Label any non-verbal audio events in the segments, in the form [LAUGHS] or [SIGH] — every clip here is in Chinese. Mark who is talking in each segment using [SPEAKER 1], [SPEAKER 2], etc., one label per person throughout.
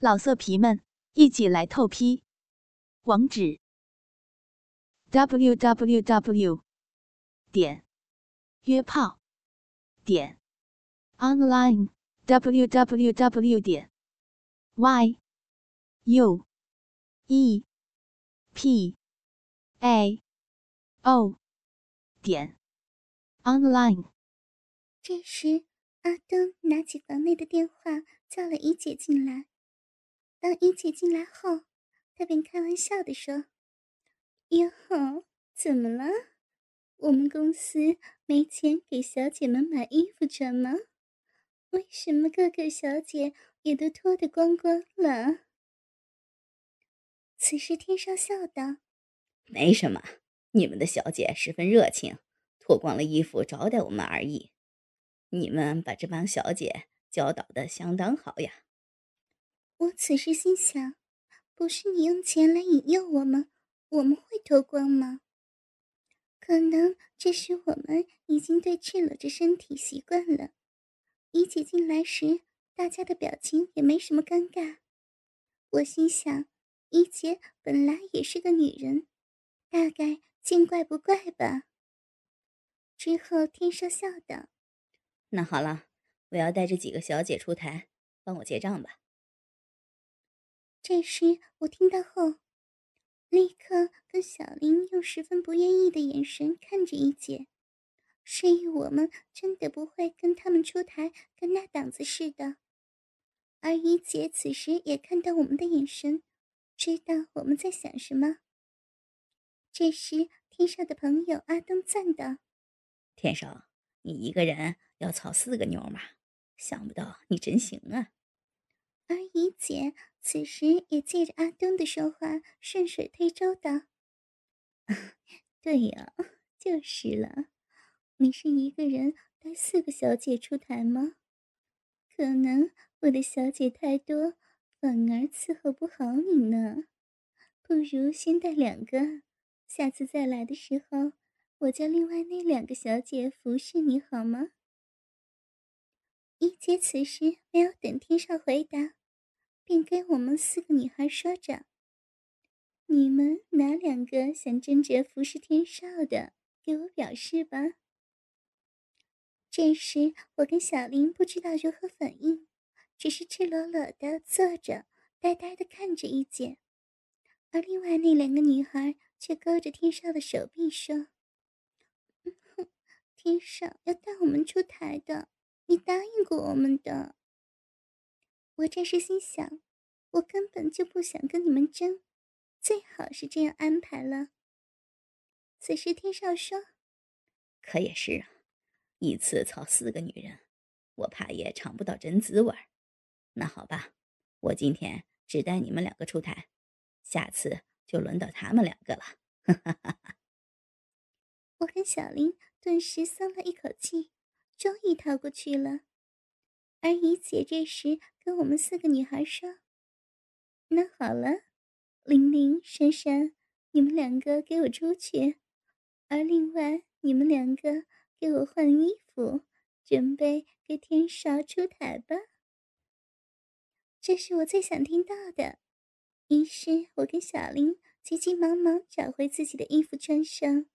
[SPEAKER 1] 老色皮们，一起来透批！网址：w w w 点约炮点 online w w w 点 y u e p a o 点 online。
[SPEAKER 2] 这时，阿东拿起房内的电话，叫了怡姐进来。当怡姐进来后，他便开玩笑的说：“哟，怎么了？我们公司没钱给小姐们买衣服穿吗？为什么各个小姐也都脱得光光了？”此时，天少笑道：“
[SPEAKER 3] 没什么，你们的小姐十分热情，脱光了衣服招待我们而已。你们把这帮小姐教导的相当好呀。”
[SPEAKER 2] 我此时心想：不是你用钱来引诱我们，我们会脱光吗？可能这时我们已经对赤裸着身体习惯了。怡姐进来时，大家的表情也没什么尴尬。我心想，怡姐本来也是个女人，大概见怪不怪吧。之后，天少笑道：“
[SPEAKER 3] 那好了，我要带着几个小姐出台，帮我结账吧。”
[SPEAKER 2] 这时，我听到后，立刻跟小林用十分不愿意的眼神看着一姐，示意我们真的不会跟他们出台跟那档子似的。而一姐此时也看到我们的眼神，知道我们在想什么。这时，天少的朋友阿东赞道：“
[SPEAKER 3] 天少，你一个人要操四个妞吗？想不到你真行啊！”
[SPEAKER 2] 而怡姐此时也借着阿东的说话，顺水推舟道：“ [LAUGHS] 对呀，就是了。你是一个人带四个小姐出台吗？可能我的小姐太多，反而伺候不好你呢。不如先带两个，下次再来的时候，我叫另外那两个小姐服侍你好吗？”一姐此时没有等天少回答。便跟我们四个女孩说着：“你们哪两个想争着服侍天少的，给我表示吧。”这时，我跟小林不知道如何反应，只是赤裸裸的坐着，呆呆的看着一姐，而另外那两个女孩却勾着天少的手臂说：“天少要带我们出台的，你答应过我们的。”我这时心想，我根本就不想跟你们争，最好是这样安排了。此时天少说：“
[SPEAKER 3] 可也是啊，一次操四个女人，我怕也尝不到真滋味那好吧，我今天只带你们两个出台，下次就轮到他们两个了。”哈哈哈哈
[SPEAKER 2] 我跟小林顿时松了一口气，终于逃过去了。而怡姐这时跟我们四个女孩说：“那好了，玲玲、珊珊，你们两个给我出去，而另外你们两个给我换衣服，准备给天少出台吧。”这是我最想听到的。于是我跟小林急急忙忙找回自己的衣服穿上，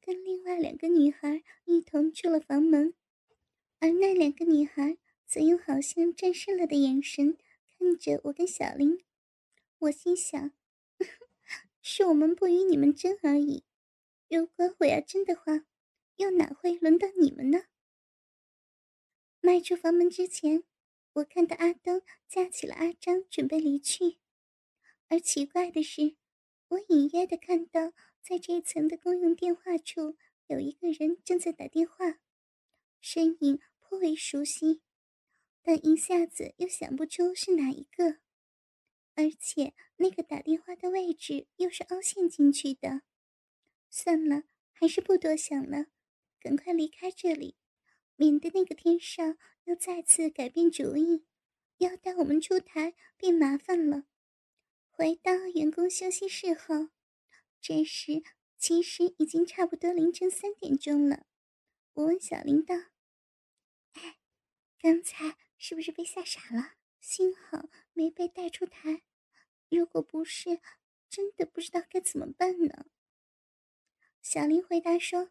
[SPEAKER 2] 跟另外两个女孩一同出了房门，而那两个女孩。则用好像战胜了的眼神看着我跟小林，我心想：[LAUGHS] 是我们不与你们争而已。如果我要争的话，又哪会轮到你们呢？迈出房门之前，我看到阿东架起了阿张，准备离去。而奇怪的是，我隐约的看到，在这层的公用电话处，有一个人正在打电话，身影颇为熟悉。但一下子又想不出是哪一个，而且那个打电话的位置又是凹陷进去的。算了，还是不多想了，赶快离开这里，免得那个天少又再次改变主意，要带我们出台变麻烦了。回到员工休息室后，这时其实已经差不多凌晨三点钟了。我问小林道：“哎，刚才？”是不是被吓傻了？幸好没被带出台。如果不是，真的不知道该怎么办呢。小林回答说：“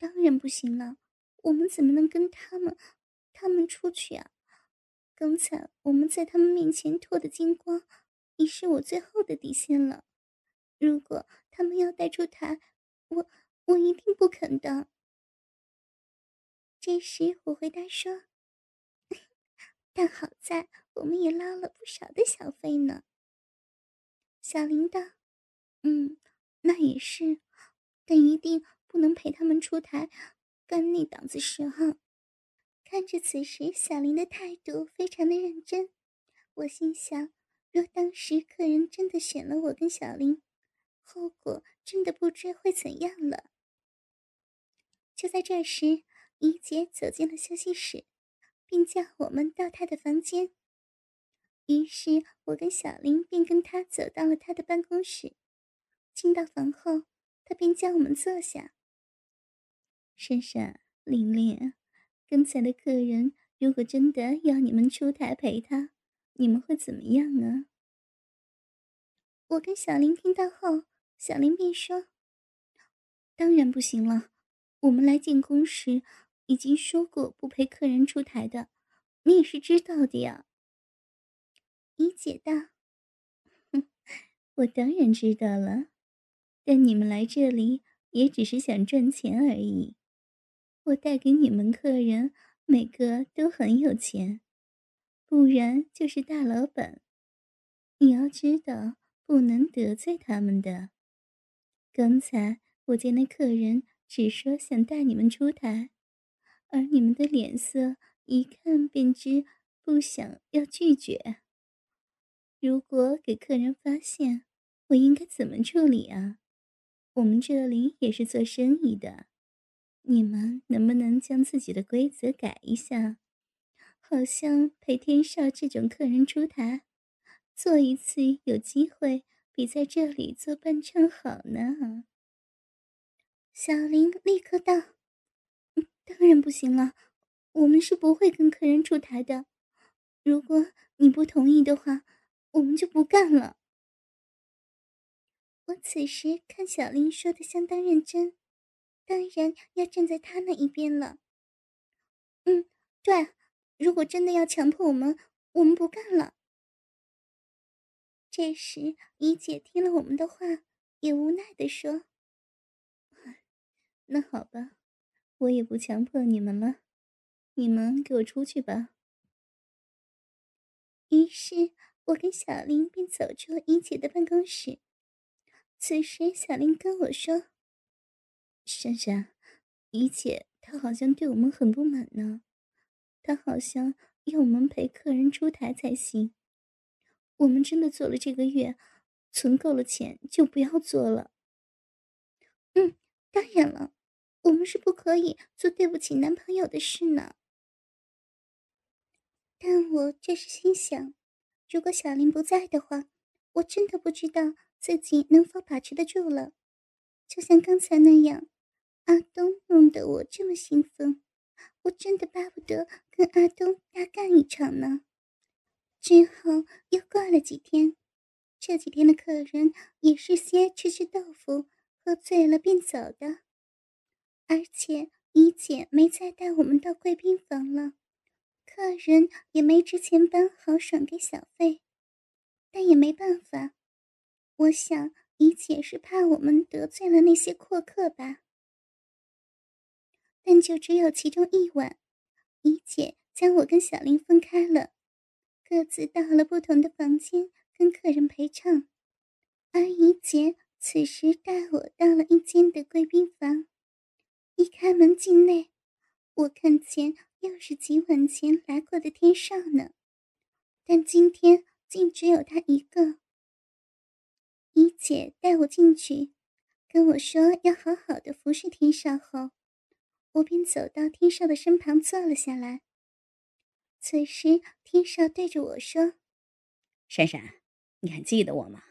[SPEAKER 2] 当然不行了，我们怎么能跟他们他们出去啊？刚才我们在他们面前脱的精光，已是我最后的底线了。如果他们要带出台，我我一定不肯的。”这时我回答说：“但好在我们也捞了不少的小费呢。”小林道：“嗯，那也是。”但一定不能陪他们出台干那档子事哈！看着此时小林的态度非常的认真，我心想：若当时客人真的选了我跟小林，后果真的不知会怎样了。就在这时，怡姐走进了休息室，并叫我们到他的房间。于是我跟小林便跟他走到了他的办公室。进到房后。他便叫我们坐下。
[SPEAKER 3] 珊珊、玲玲，刚才的客人如果真的要你们出台陪他，你们会怎么样呢？
[SPEAKER 2] 我跟小林听到后，小林便说：“
[SPEAKER 3] 当然不行了，我们来进宫时已经说过不陪客人出台的，你也是知道的呀。”
[SPEAKER 2] 怡姐道：“
[SPEAKER 3] 哼，我当然知道了。”但你们来这里也只是想赚钱而已。我带给你们客人每个都很有钱，不然就是大老板。你要知道，不能得罪他们的。刚才我见那客人只说想带你们出台，而你们的脸色一看便知不想要拒绝。如果给客人发现，我应该怎么处理啊？我们这里也是做生意的，你们能不能将自己的规则改一下？好像陪天少这种客人出台，做一次有机会比在这里做半场好呢。
[SPEAKER 2] 小林立刻道：“当然不行了，我们是不会跟客人出台的。如果你不同意的话，我们就不干了。”我此时看小林说的相当认真，当然要站在他那一边了。嗯，对，如果真的要强迫我们，我们不干了。这时，怡姐听了我们的话，也无奈的说：“ [LAUGHS]
[SPEAKER 3] 那好吧，我也不强迫你们了，你们给我出去吧。”
[SPEAKER 2] 于是我跟小林便走出了怡姐的办公室。此时，小林跟我说：“
[SPEAKER 3] 珊珊，怡姐她好像对我们很不满呢，她好像要我们陪客人出台才行。我们真的做了这个月，存够了钱就不要做了。”“
[SPEAKER 2] 嗯，当然了，不是不可以做对不起男朋友的事呢。”但我这是心想，如果小林不在的话，我真的不知道。自己能否把持得住了？就像刚才那样，阿东弄得我这么兴奋，我真的巴不得跟阿东大干一场呢。之后又过了几天，这几天的客人也是些吃吃豆腐、喝醉了便走的，而且怡姐没再带我们到贵宾房了，客人也没之前般豪爽给小费，但也没办法。我想，怡姐是怕我们得罪了那些阔客吧。但就只有其中一晚，怡姐将我跟小林分开了，各自到了不同的房间跟客人陪唱。而怡姐此时带我到了一间的贵宾房，一开门进内，我看见又是几晚前来过的天少呢，但今天竟只有他一个。怡姐带我进去，跟我说要好好的服侍天少后，我便走到天少的身旁坐了下来。此时，天少对着我说：“
[SPEAKER 3] 珊珊，你还记得我吗？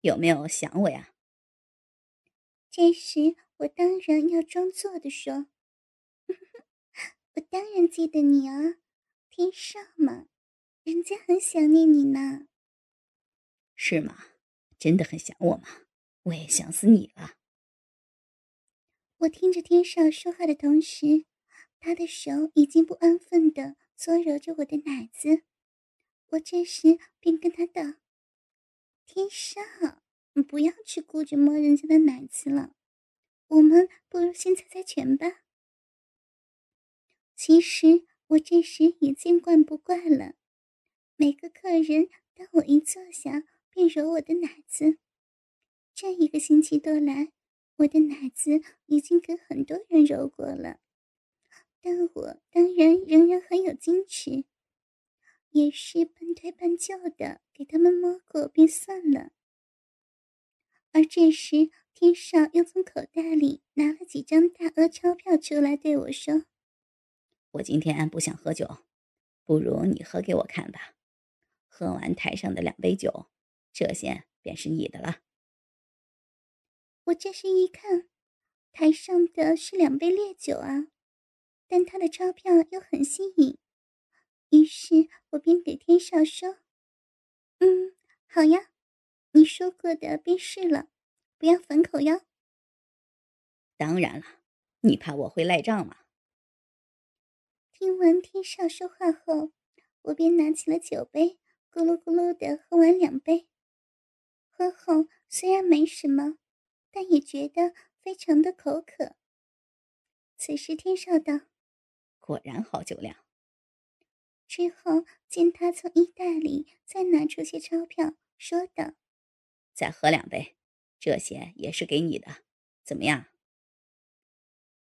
[SPEAKER 3] 有没有想我呀？”
[SPEAKER 2] 这时，我当然要装作的说：“ [LAUGHS] 我当然记得你啊，天少嘛。”人家很想念你呢。
[SPEAKER 3] 是吗？真的很想我吗？我也想死你了。
[SPEAKER 2] 我听着天少说话的同时，他的手已经不安分的搓揉着我的奶子。我这时便跟他道：“天少，你不要去顾着摸人家的奶子了，我们不如先猜猜拳吧。”其实我这时也见惯不怪了，每个客人当我一坐下便揉我的奶子，这一个星期多来，我的奶子已经给很多人揉过了，但我当然仍然很有矜持。也是半推半就的给他们摸过便算了。而这时，天少又从口袋里拿了几张大额钞票出来，对我说：“
[SPEAKER 3] 我今天不想喝酒，不如你喝给我看吧。喝完台上的两杯酒，这些便是你的了。”
[SPEAKER 2] 我这时一看，台上的是两杯烈酒啊，但他的钞票又很新颖。于是我便给天少说：“嗯，好呀，你说过的便是了，不要反口哟。”
[SPEAKER 3] 当然了，你怕我会赖账吗？
[SPEAKER 2] 听完天少说话后，我便拿起了酒杯，咕噜咕噜的喝完两杯。喝后虽然没什么，但也觉得非常的口渴。此时天少道：“
[SPEAKER 3] 果然好酒量。”
[SPEAKER 2] 之后，见他从衣袋里再拿出些钞票，说道：“
[SPEAKER 3] 再喝两杯，这些也是给你的，怎么样？”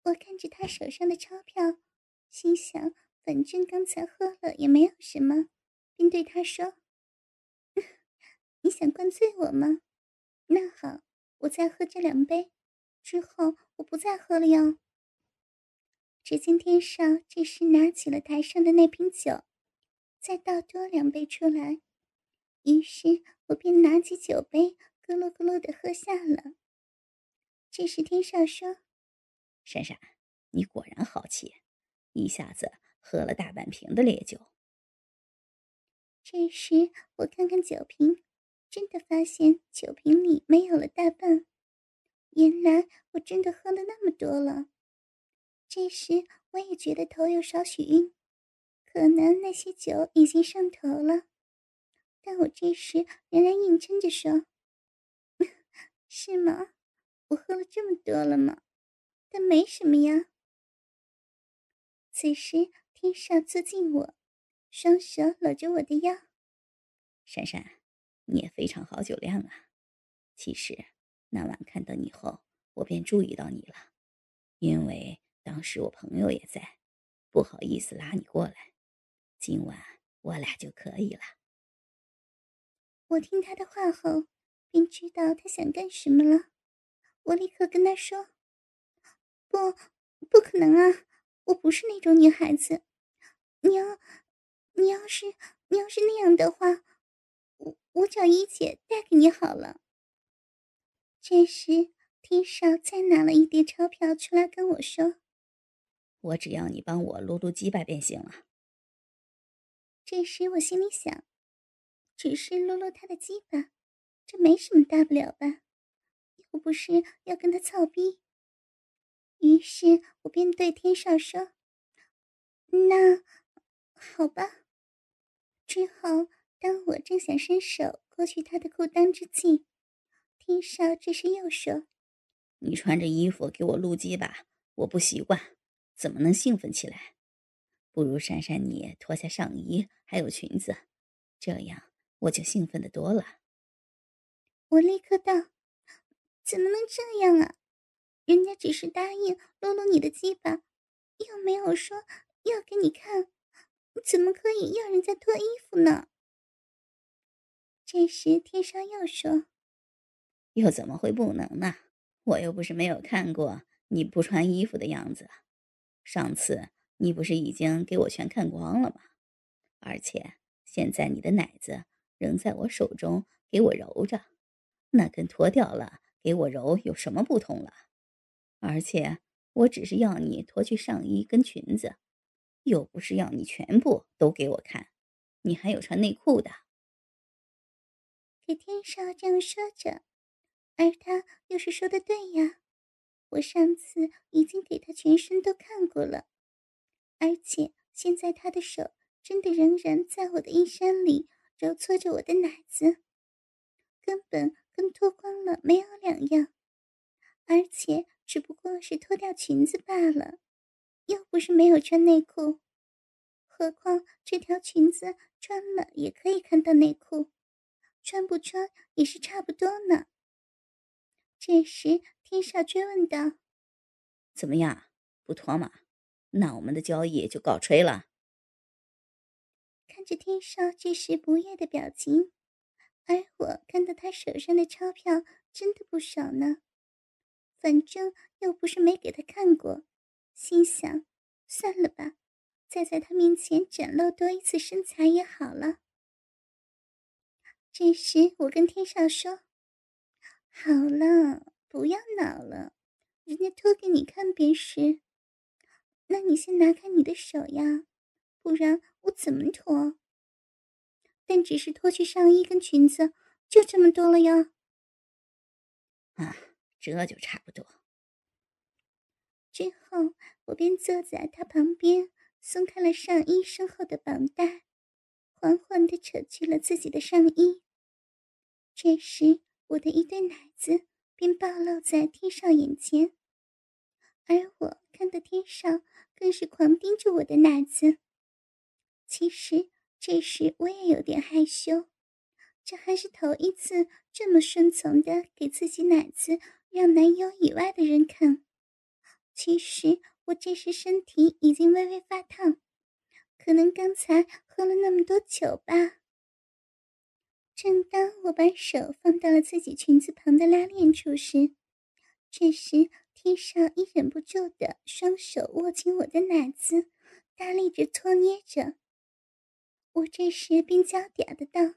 [SPEAKER 2] 我看着他手上的钞票，心想：反正刚才喝了也没有什么，便对他说：“ [LAUGHS] 你想灌醉我吗？那好，我再喝这两杯，之后我不再喝了哟。”只见天少这时拿起了台上的那瓶酒。再倒多两杯出来，于是我便拿起酒杯，咕噜咕噜的喝下了。这时天少说：“
[SPEAKER 3] 珊珊，你果然好气，一下子喝了大半瓶的烈酒。”
[SPEAKER 2] 这时我看看酒瓶，真的发现酒瓶里没有了大半，原来我真的喝了那么多了。这时我也觉得头有少许晕。可能那些酒已经上头了，但我这时仍然硬撑着说：“是吗？我喝了这么多了吗？但没什么呀。”此时天少坐近我，双手搂着我的腰。
[SPEAKER 3] 珊珊，你也非常好酒量啊。其实那晚看到你后，我便注意到你了，因为当时我朋友也在，不好意思拉你过来。今晚我俩就可以了。
[SPEAKER 2] 我听他的话后，便知道他想干什么了。我立刻跟他说：“不，不可能啊！我不是那种女孩子。你要，你要是，你要是那样的话，我我找一姐带给你好了。”这时，天少再拿了一叠钞票出来跟我说：“
[SPEAKER 3] 我只要你帮我撸撸鸡巴便行了。”
[SPEAKER 2] 这时我心里想，只是撸撸他的鸡巴，这没什么大不了吧？又不是要跟他操逼。于是我便对天少说：“那好吧。”之后，当我正想伸手过去他的裤裆之际，天少这时又说：“
[SPEAKER 3] 你穿着衣服给我撸鸡巴，我不习惯，怎么能兴奋起来？”不如珊珊，你脱下上衣，还有裙子，这样我就兴奋的多了。
[SPEAKER 2] 我立刻道：“怎么能这样啊？人家只是答应搂搂你的鸡巴，又没有说要给你看，怎么可以要人家脱衣服呢？”这时天上又说：“
[SPEAKER 3] 又怎么会不能呢？我又不是没有看过你不穿衣服的样子，上次。”你不是已经给我全看光了吗？而且现在你的奶子仍在我手中，给我揉着，那跟脱掉了给我揉有什么不同了？而且我只是要你脱去上衣跟裙子，又不是要你全部都给我看，你还有穿内裤的。
[SPEAKER 2] 给天少这样说着，而他又是说的对呀。我上次已经给他全身都看过了，而且现在他的手真的仍然在我的衣衫里揉搓着我的奶子，根本跟脱光了没有两样，而且只不过是脱掉裙子罢了，又不是没有穿内裤。何况这条裙子穿了也可以看到内裤，穿不穿也是差不多呢。这时，天少追问道：“
[SPEAKER 3] 怎么样，不脱吗？那我们的交易就告吹了。”
[SPEAKER 2] 看着天少这时不悦的表情，而我看到他手上的钞票真的不少呢。反正又不是没给他看过，心想：算了吧。再在他面前展露多一次身材也好了。这时，我跟天少说：“好了，不要恼了，人家脱给你看便是。那你先拿开你的手呀，不然我怎么脱？但只是脱去上衣跟裙子，就这么多了呀。”
[SPEAKER 3] 啊，这就差不多。
[SPEAKER 2] 之后，我便坐在他旁边。松开了上衣身后的绑带，缓缓地扯去了自己的上衣。这时，我的一对奶子便暴露在天少眼前，而我看到天少更是狂盯着我的奶子。其实这时我也有点害羞，这还是头一次这么顺从的给自己奶子让男友以外的人看。其实。我这时身体已经微微发烫，可能刚才喝了那么多酒吧。正当我把手放到了自己裙子旁的拉链处时，这时天少已忍不住的双手握紧我的奶子，大力着搓捏着。我这时便娇嗲的道：“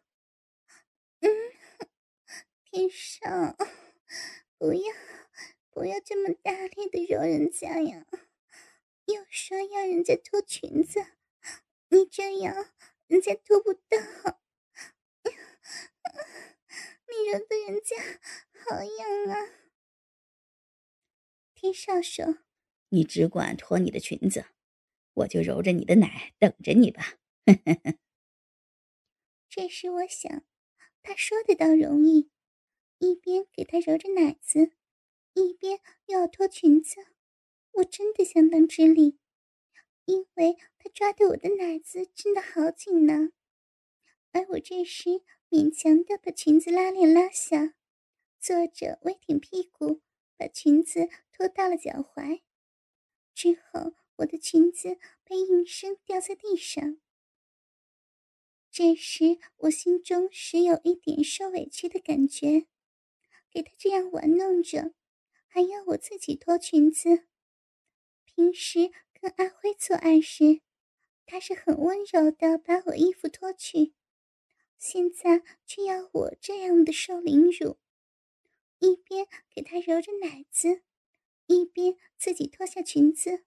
[SPEAKER 2] 嗯，天少，不要，不要这么大力的揉人家呀。”又说要人家脱裙子，你这样人家脱不到。你揉的人家好痒啊！天少说：“
[SPEAKER 3] 你只管脱你的裙子，我就揉着你的奶等着你吧。[LAUGHS] ”
[SPEAKER 2] 这时我想，他说的倒容易，一边给他揉着奶子，一边又要脱裙子。我真的相当吃力，因为他抓的我的奶子真的好紧呢。而我这时勉强的把裙子拉链拉下，坐着微挺屁股，把裙子拖到了脚踝。之后，我的裙子被应声掉在地上。这时，我心中时有一点受委屈的感觉，给他这样玩弄着，还要我自己脱裙子。平时跟阿辉做爱时，他是很温柔的把我衣服脱去，现在却要我这样的受凌辱，一边给他揉着奶子，一边自己脱下裙子，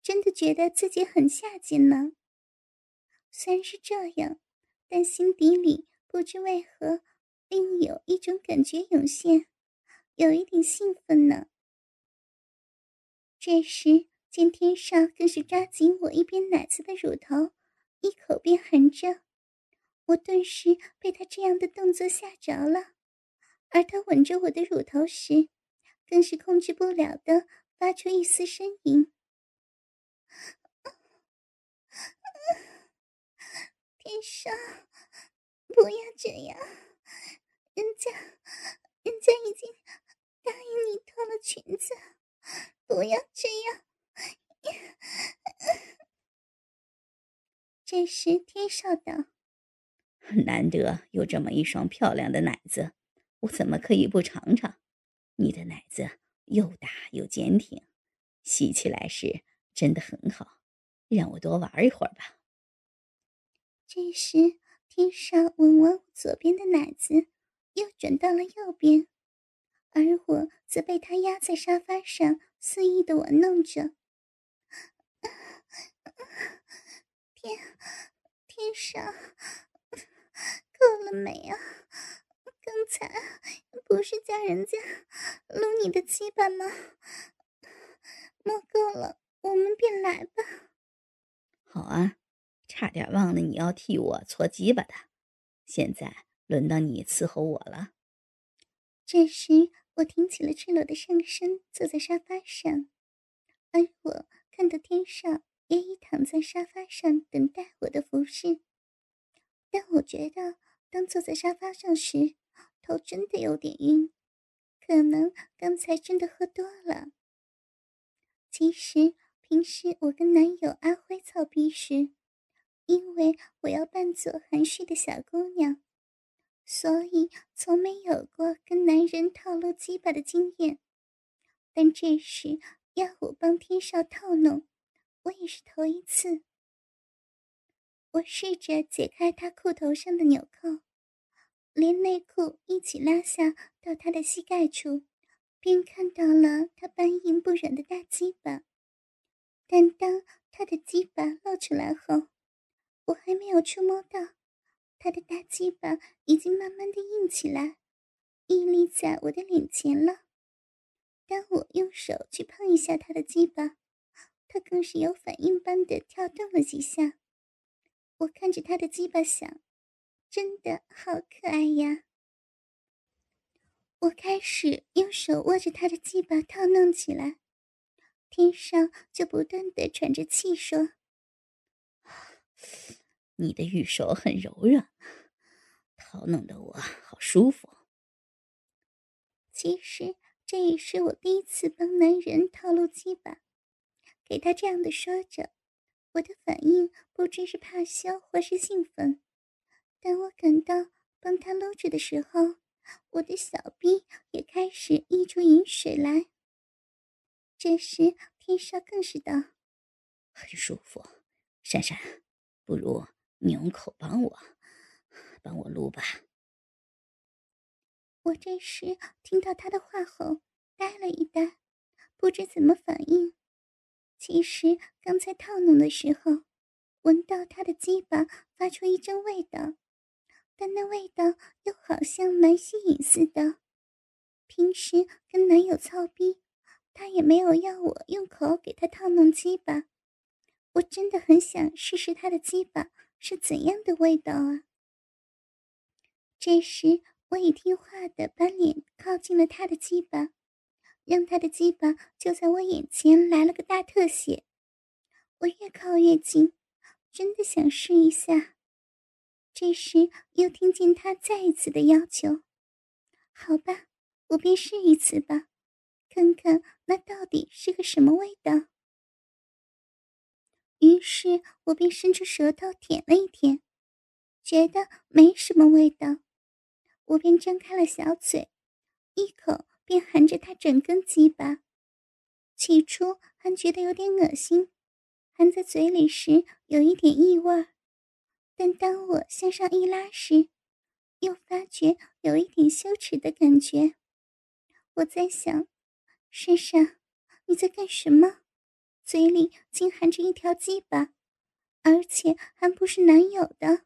[SPEAKER 2] 真的觉得自己很下贱呢。虽然是这样，但心底里不知为何，另有一种感觉涌现，有一点兴奋呢。这时。见天少更是抓紧我一边奶子的乳头，一口便含着，我顿时被他这样的动作吓着了。而他吻着我的乳头时，更是控制不了的发出一丝呻吟。天少，不要这样，人家，人家已经答应你脱了裙子，不要这样。[LAUGHS] 这时，天少道：“
[SPEAKER 3] 难得有这么一双漂亮的奶子，我怎么可以不尝尝？你的奶子又大又坚挺，吸起来时真的很好，让我多玩一会儿吧。”
[SPEAKER 2] 这时，天少吻完我左边的奶子，又转到了右边，而我则被他压在沙发上，肆意的玩弄着。天，天上，够了没啊？刚才不是叫人家撸你的鸡巴吗？摸够了，我们便来吧。
[SPEAKER 3] 好啊，差点忘了你要替我搓鸡巴的，现在轮到你伺候我了。
[SPEAKER 2] 这时，我挺起了赤裸的上身，坐在沙发上，而我看到天上也已躺在沙发上等待我的服侍。但我觉得，当坐在沙发上时，头真的有点晕，可能刚才真的喝多了。其实平时我跟男友阿辉操逼时，因为我要扮作含蓄的小姑娘，所以从没有过跟男人套路鸡巴的经验。但这时要我帮天少套弄，我也是头一次。我试着解开他裤头上的纽扣，连内裤一起拉下到他的膝盖处，便看到了他半硬不软的大鸡巴。但当他的鸡巴露出来后，我还没有触摸到他的大鸡巴，已经慢慢的硬起来，屹立在我的脸前了。当我用手去碰一下他的鸡巴，他更是有反应般的跳动了几下。我看着他的鸡巴想，真的好可爱呀！我开始用手握着他的鸡巴套弄起来，天上就不断的喘着气说：“
[SPEAKER 3] 你的玉手很柔软，套弄得我好舒服。”
[SPEAKER 2] 其实这也是我第一次帮男人套路鸡巴，给他这样的说着。我的反应不知是怕羞或是兴奋，当我感到帮他搂着的时候，我的小臂也开始溢出饮水来。这时天少更是道：“
[SPEAKER 3] 很舒服，珊珊，不如你用口帮我，帮我撸吧。”
[SPEAKER 2] 我这时听到他的话后，呆了一呆，不知怎么反应。其实刚才套弄的时候，闻到他的鸡巴发出一阵味道，但那味道又好像蛮吸引似的。平时跟男友操逼，他也没有要我用口给他套弄鸡巴。我真的很想试试他的鸡巴是怎样的味道啊！这时，我已听话的把脸靠近了他的鸡巴。让他的鸡巴就在我眼前来了个大特写，我越靠越近，真的想试一下。这时又听见他再一次的要求：“好吧，我便试一次吧，看看那到底是个什么味道。”于是我便伸出舌头舔了一舔，觉得没什么味道，我便张开了小嘴，一口。便含着他整根鸡巴，起初还觉得有点恶心，含在嘴里时有一点异味但当我向上一拉时，又发觉有一点羞耻的感觉。我在想，珊珊，你在干什么？嘴里竟含着一条鸡巴，而且还不是男友的。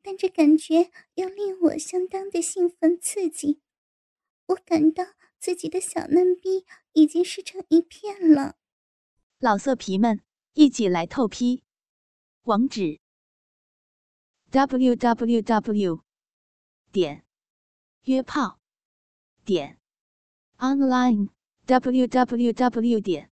[SPEAKER 2] 但这感觉又令我相当的兴奋刺激。我感到自己的小嫩逼已经湿成一片了。
[SPEAKER 1] 老色皮们，一起来透批！网址：w w w 点约炮点 online w w w 点